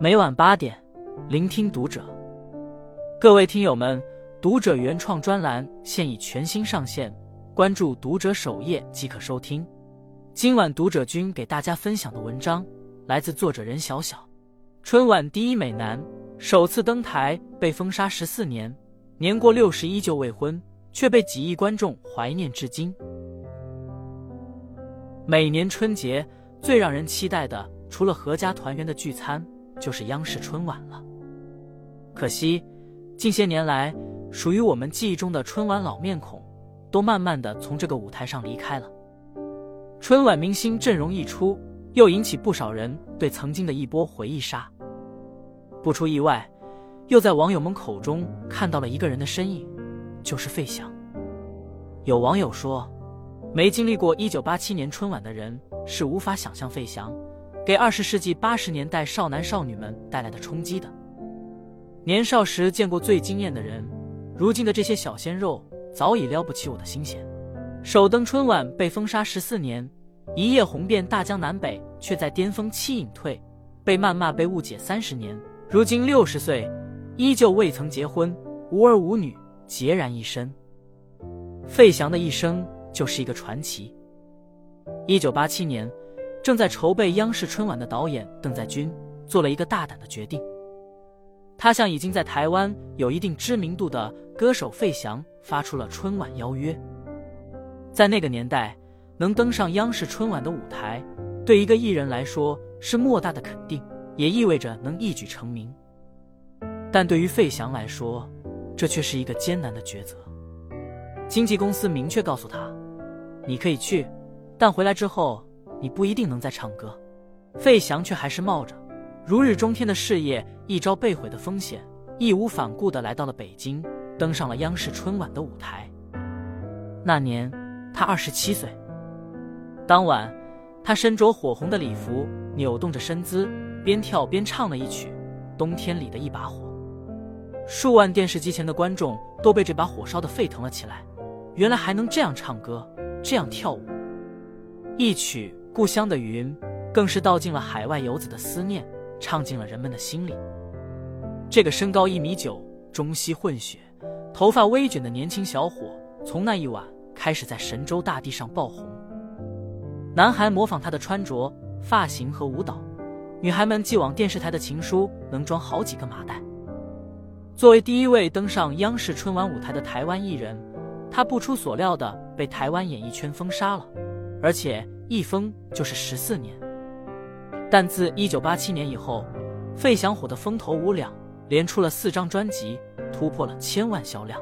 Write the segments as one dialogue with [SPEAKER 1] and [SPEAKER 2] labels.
[SPEAKER 1] 每晚八点，聆听读者。各位听友们，读者原创专栏现已全新上线，关注读者首页即可收听。今晚读者君给大家分享的文章来自作者任小小。春晚第一美男首次登台被封杀十四年，年过六十依旧未婚，却被几亿观众怀念至今。每年春节最让人期待的，除了阖家团圆的聚餐，就是央视春晚了。可惜，近些年来，属于我们记忆中的春晚老面孔，都慢慢的从这个舞台上离开了。春晚明星阵容一出，又引起不少人对曾经的一波回忆杀。不出意外，又在网友们口中看到了一个人的身影，就是费翔。有网友说。没经历过1987年春晚的人是无法想象费翔给20世纪80年代少男少女们带来的冲击的。年少时见过最惊艳的人，如今的这些小鲜肉早已撩不起我的心弦。首登春晚被封杀十四年，一夜红遍大江南北，却在巅峰期隐退，被谩骂被误解三十年，如今六十岁，依旧未曾结婚，无儿无女，孑然一身。费翔的一生。就是一个传奇。一九八七年，正在筹备央视春晚的导演邓在军做了一个大胆的决定，他向已经在台湾有一定知名度的歌手费翔发出了春晚邀约。在那个年代，能登上央视春晚的舞台，对一个艺人来说是莫大的肯定，也意味着能一举成名。但对于费翔来说，这却是一个艰难的抉择。经纪公司明确告诉他。你可以去，但回来之后你不一定能再唱歌。费翔却还是冒着如日中天的事业一朝被毁的风险，义无反顾地来到了北京，登上了央视春晚的舞台。那年他二十七岁。当晚，他身着火红的礼服，扭动着身姿，边跳边唱了一曲《冬天里的一把火》。数万电视机前的观众都被这把火烧得沸腾了起来。原来还能这样唱歌。这样跳舞，一曲《故乡的云》更是道尽了海外游子的思念，唱进了人们的心里。这个身高一米九、中西混血、头发微卷的年轻小伙，从那一晚开始在神州大地上爆红。男孩模仿他的穿着、发型和舞蹈，女孩们寄往电视台的情书能装好几个麻袋。作为第一位登上央视春晚舞台的台湾艺人。他不出所料的被台湾演艺圈封杀了，而且一封就是十四年。但自一九八七年以后，费翔火的风头无两，连出了四张专辑，突破了千万销量。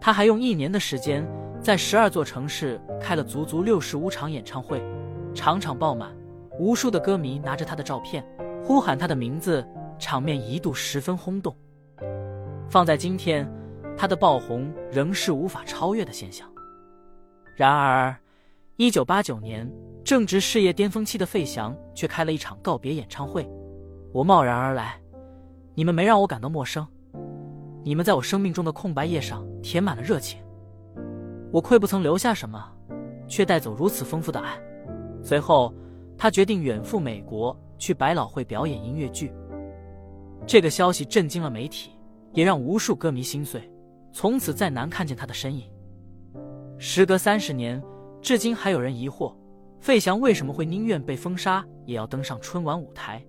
[SPEAKER 1] 他还用一年的时间，在十二座城市开了足足六十五场演唱会，场场爆满，无数的歌迷拿着他的照片，呼喊他的名字，场面一度十分轰动。放在今天。他的爆红仍是无法超越的现象。然而，一九八九年，正值事业巅峰期的费翔却开了一场告别演唱会。我贸然而来，你们没让我感到陌生，你们在我生命中的空白页上填满了热情。我愧不曾留下什么，却带走如此丰富的爱。随后，他决定远赴美国，去百老汇表演音乐剧。这个消息震惊了媒体，也让无数歌迷心碎。从此再难看见他的身影。时隔三十年，至今还有人疑惑，费翔为什么会宁愿被封杀，也要登上春晚舞台？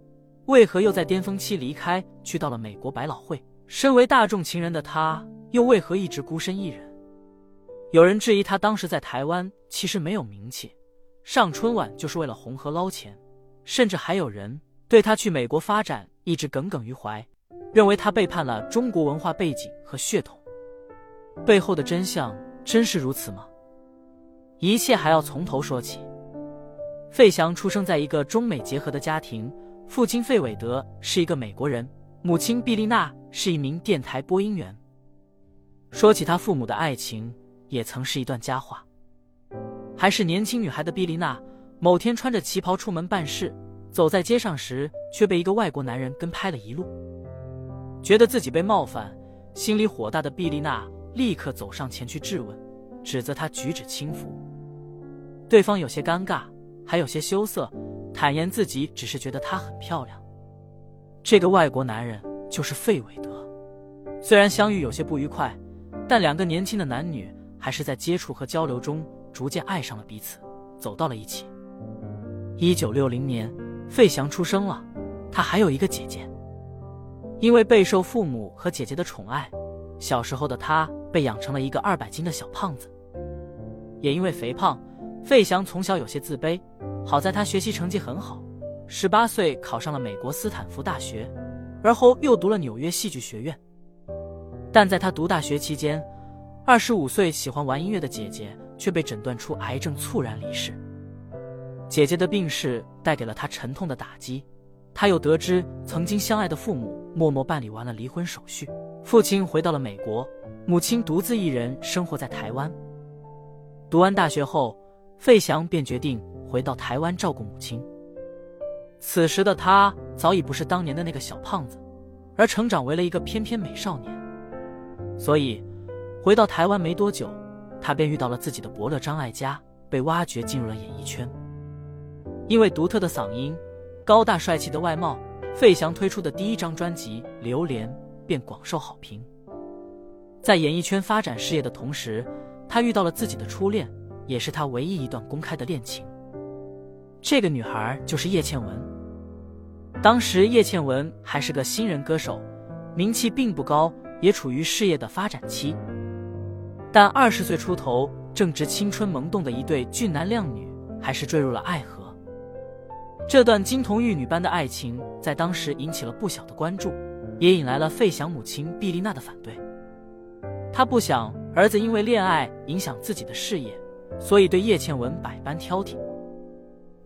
[SPEAKER 1] 为何又在巅峰期离开，去到了美国百老汇？身为大众情人的他，又为何一直孤身一人？有人质疑他当时在台湾其实没有名气，上春晚就是为了红和捞钱，甚至还有人对他去美国发展一直耿耿于怀，认为他背叛了中国文化背景和血统。背后的真相真是如此吗？一切还要从头说起。费翔出生在一个中美结合的家庭，父亲费伟德是一个美国人，母亲毕丽娜是一名电台播音员。说起他父母的爱情，也曾是一段佳话。还是年轻女孩的毕丽娜，某天穿着旗袍出门办事，走在街上时，却被一个外国男人跟拍了一路。觉得自己被冒犯，心里火大的毕丽娜。立刻走上前去质问，指责他举止轻浮。对方有些尴尬，还有些羞涩，坦言自己只是觉得她很漂亮。这个外国男人就是费韦德。虽然相遇有些不愉快，但两个年轻的男女还是在接触和交流中逐渐爱上了彼此，走到了一起。一九六零年，费翔出生了，他还有一个姐姐。因为备受父母和姐姐的宠爱，小时候的他被养成了一个二百斤的小胖子。也因为肥胖，费翔从小有些自卑。好在他学习成绩很好，十八岁考上了美国斯坦福大学，而后又读了纽约戏剧学院。但在他读大学期间，二十五岁喜欢玩音乐的姐姐却被诊断出癌症，猝然离世。姐姐的病逝带给了他沉痛的打击。他又得知曾经相爱的父母默默办理完了离婚手续，父亲回到了美国，母亲独自一人生活在台湾。读完大学后，费翔便决定回到台湾照顾母亲。此时的他早已不是当年的那个小胖子，而成长为了一个翩翩美少年。所以，回到台湾没多久，他便遇到了自己的伯乐张艾嘉，被挖掘进入了演艺圈。因为独特的嗓音。高大帅气的外貌，费翔推出的第一张专辑《榴莲》便广受好评。在演艺圈发展事业的同时，他遇到了自己的初恋，也是他唯一一段公开的恋情。这个女孩就是叶倩文。当时叶倩文还是个新人歌手，名气并不高，也处于事业的发展期。但二十岁出头，正值青春萌动的一对俊男靓女，还是坠入了爱河。这段金童玉女般的爱情在当时引起了不小的关注，也引来了费翔母亲毕丽娜的反对。她不想儿子因为恋爱影响自己的事业，所以对叶倩文百般挑剔。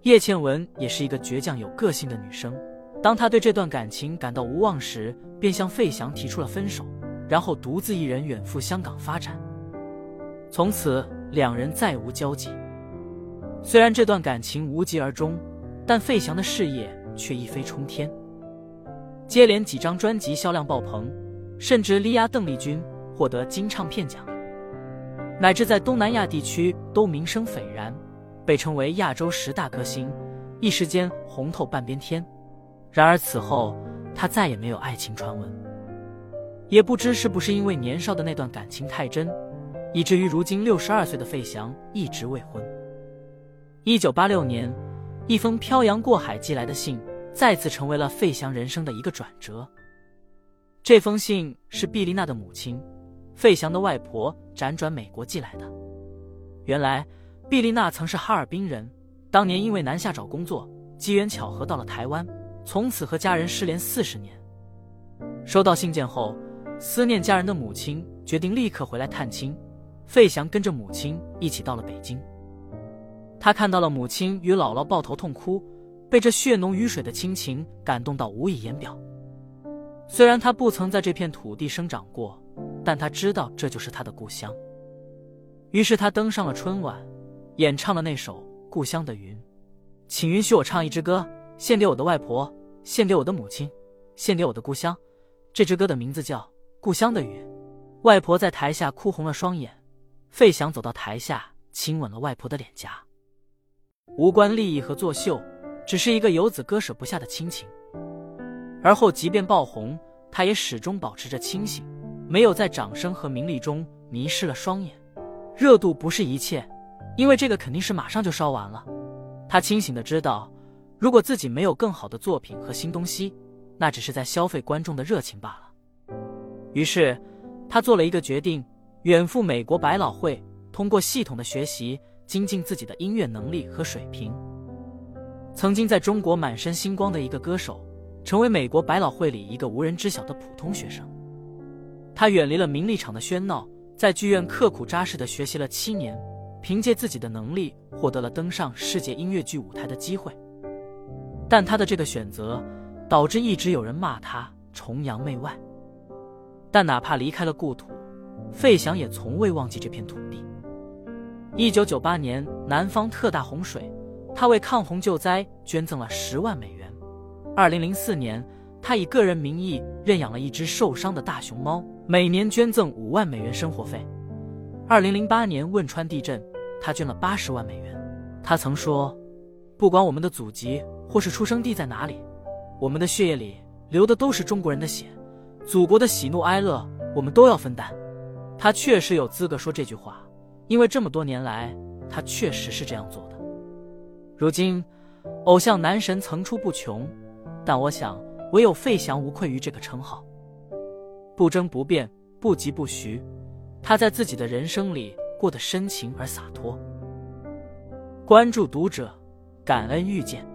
[SPEAKER 1] 叶倩文也是一个倔强有个性的女生，当她对这段感情感到无望时，便向费翔提出了分手，然后独自一人远赴香港发展。从此两人再无交集。虽然这段感情无疾而终。但费翔的事业却一飞冲天，接连几张专辑销量爆棚，甚至力压邓丽君获得金唱片奖，乃至在东南亚地区都名声斐然，被称为亚洲十大歌星，一时间红透半边天。然而此后他再也没有爱情传闻，也不知是不是因为年少的那段感情太真，以至于如今六十二岁的费翔一直未婚。一九八六年。一封漂洋过海寄来的信，再次成为了费翔人生的一个转折。这封信是毕丽娜的母亲，费翔的外婆辗转美国寄来的。原来，毕丽娜曾是哈尔滨人，当年因为南下找工作，机缘巧合到了台湾，从此和家人失联四十年。收到信件后，思念家人的母亲决定立刻回来探亲，费翔跟着母亲一起到了北京。他看到了母亲与姥姥抱头痛哭，被这血浓于水的亲情感动到无以言表。虽然他不曾在这片土地生长过，但他知道这就是他的故乡。于是他登上了春晚，演唱了那首《故乡的云》。请允许我唱一支歌，献给我的外婆，献给我的母亲，献给我的故乡。这支歌的名字叫《故乡的云》。外婆在台下哭红了双眼，费翔走到台下，亲吻了外婆的脸颊。无关利益和作秀，只是一个游子割舍不下的亲情。而后，即便爆红，他也始终保持着清醒，没有在掌声和名利中迷失了双眼。热度不是一切，因为这个肯定是马上就烧完了。他清醒的知道，如果自己没有更好的作品和新东西，那只是在消费观众的热情罢了。于是，他做了一个决定，远赴美国百老汇，通过系统的学习。精进自己的音乐能力和水平。曾经在中国满身星光的一个歌手，成为美国百老汇里一个无人知晓的普通学生。他远离了名利场的喧闹，在剧院刻苦扎实的学习了七年，凭借自己的能力获得了登上世界音乐剧舞台的机会。但他的这个选择，导致一直有人骂他崇洋媚外。但哪怕离开了故土，费翔也从未忘记这片土地。一九九八年，南方特大洪水，他为抗洪救灾捐赠了十万美元。二零零四年，他以个人名义认养了一只受伤的大熊猫，每年捐赠五万美元生活费。二零零八年汶川地震，他捐了八十万美元。他曾说：“不管我们的祖籍或是出生地在哪里，我们的血液里流的都是中国人的血，祖国的喜怒哀乐我们都要分担。他确实有资格说这句话，因为这么多年来，他确实是这样做的。如今，偶像男神层出不穷，但我想，唯有费翔无愧于这个称号。不争不辩，不疾不徐，他在自己的人生里过得深情而洒脱。关注读者，感恩遇见。